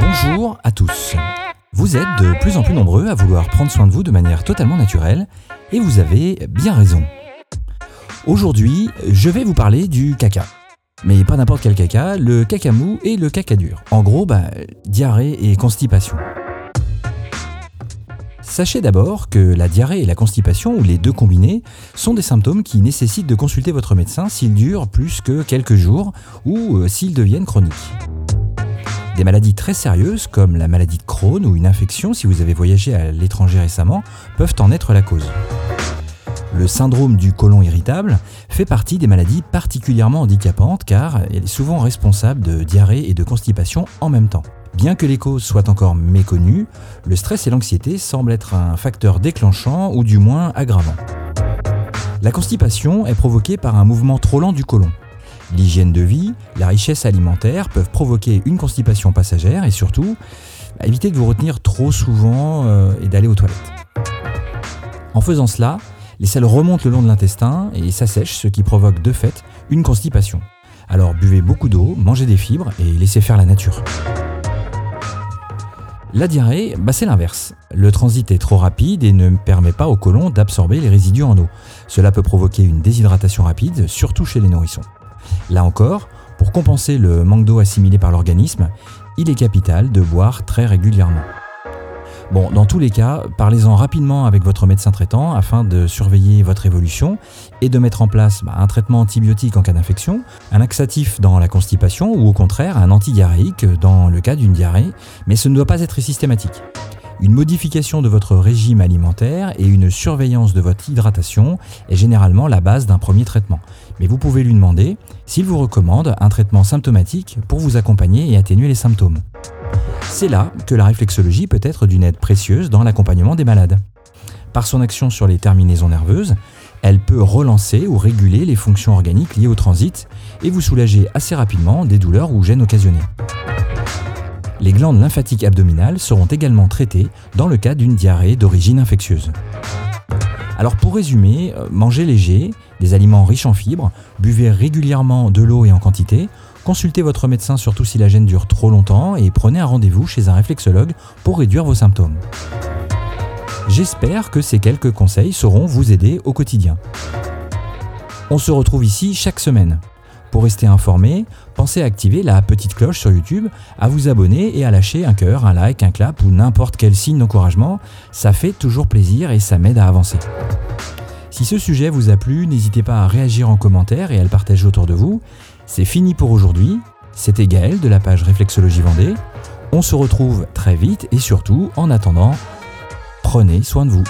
Bonjour à tous. Vous êtes de plus en plus nombreux à vouloir prendre soin de vous de manière totalement naturelle et vous avez bien raison. Aujourd'hui, je vais vous parler du caca. Mais pas n'importe quel caca, le caca mou et le caca dur. En gros, bah, diarrhée et constipation. Sachez d'abord que la diarrhée et la constipation, ou les deux combinés, sont des symptômes qui nécessitent de consulter votre médecin s'ils durent plus que quelques jours ou euh, s'ils deviennent chroniques. Des maladies très sérieuses, comme la maladie de Crohn ou une infection si vous avez voyagé à l'étranger récemment, peuvent en être la cause. Le syndrome du côlon irritable fait partie des maladies particulièrement handicapantes car elle est souvent responsable de diarrhée et de constipation en même temps. Bien que les causes soient encore méconnues, le stress et l'anxiété semblent être un facteur déclenchant ou du moins aggravant. La constipation est provoquée par un mouvement trop lent du côlon. L'hygiène de vie, la richesse alimentaire peuvent provoquer une constipation passagère et surtout, éviter de vous retenir trop souvent euh, et d'aller aux toilettes. En faisant cela, les selles remontent le long de l'intestin et s'assèchent, ce qui provoque de fait une constipation. Alors buvez beaucoup d'eau, mangez des fibres et laissez faire la nature. La diarrhée, bah c'est l'inverse. Le transit est trop rapide et ne permet pas au côlon d'absorber les résidus en eau. Cela peut provoquer une déshydratation rapide, surtout chez les nourrissons. Là encore, pour compenser le manque d'eau assimilé par l'organisme, il est capital de boire très régulièrement. Bon, dans tous les cas, parlez-en rapidement avec votre médecin traitant afin de surveiller votre évolution et de mettre en place bah, un traitement antibiotique en cas d'infection, un laxatif dans la constipation ou au contraire un antidiarrhéique dans le cas d'une diarrhée, mais ce ne doit pas être systématique. Une modification de votre régime alimentaire et une surveillance de votre hydratation est généralement la base d'un premier traitement. Mais vous pouvez lui demander s'il vous recommande un traitement symptomatique pour vous accompagner et atténuer les symptômes. C'est là que la réflexologie peut être d'une aide précieuse dans l'accompagnement des malades. Par son action sur les terminaisons nerveuses, elle peut relancer ou réguler les fonctions organiques liées au transit et vous soulager assez rapidement des douleurs ou gênes occasionnées. Les glandes lymphatiques abdominales seront également traitées dans le cas d'une diarrhée d'origine infectieuse. Alors pour résumer, euh, mangez léger, des aliments riches en fibres, buvez régulièrement de l'eau et en quantité, Consultez votre médecin surtout si la gêne dure trop longtemps et prenez un rendez-vous chez un réflexologue pour réduire vos symptômes. J'espère que ces quelques conseils sauront vous aider au quotidien. On se retrouve ici chaque semaine. Pour rester informé, pensez à activer la petite cloche sur YouTube, à vous abonner et à lâcher un cœur, un like, un clap ou n'importe quel signe d'encouragement. Ça fait toujours plaisir et ça m'aide à avancer. Si ce sujet vous a plu, n'hésitez pas à réagir en commentaire et à le partager autour de vous. C'est fini pour aujourd'hui. C'était Gaël de la page Réflexologie Vendée. On se retrouve très vite et surtout, en attendant, prenez soin de vous.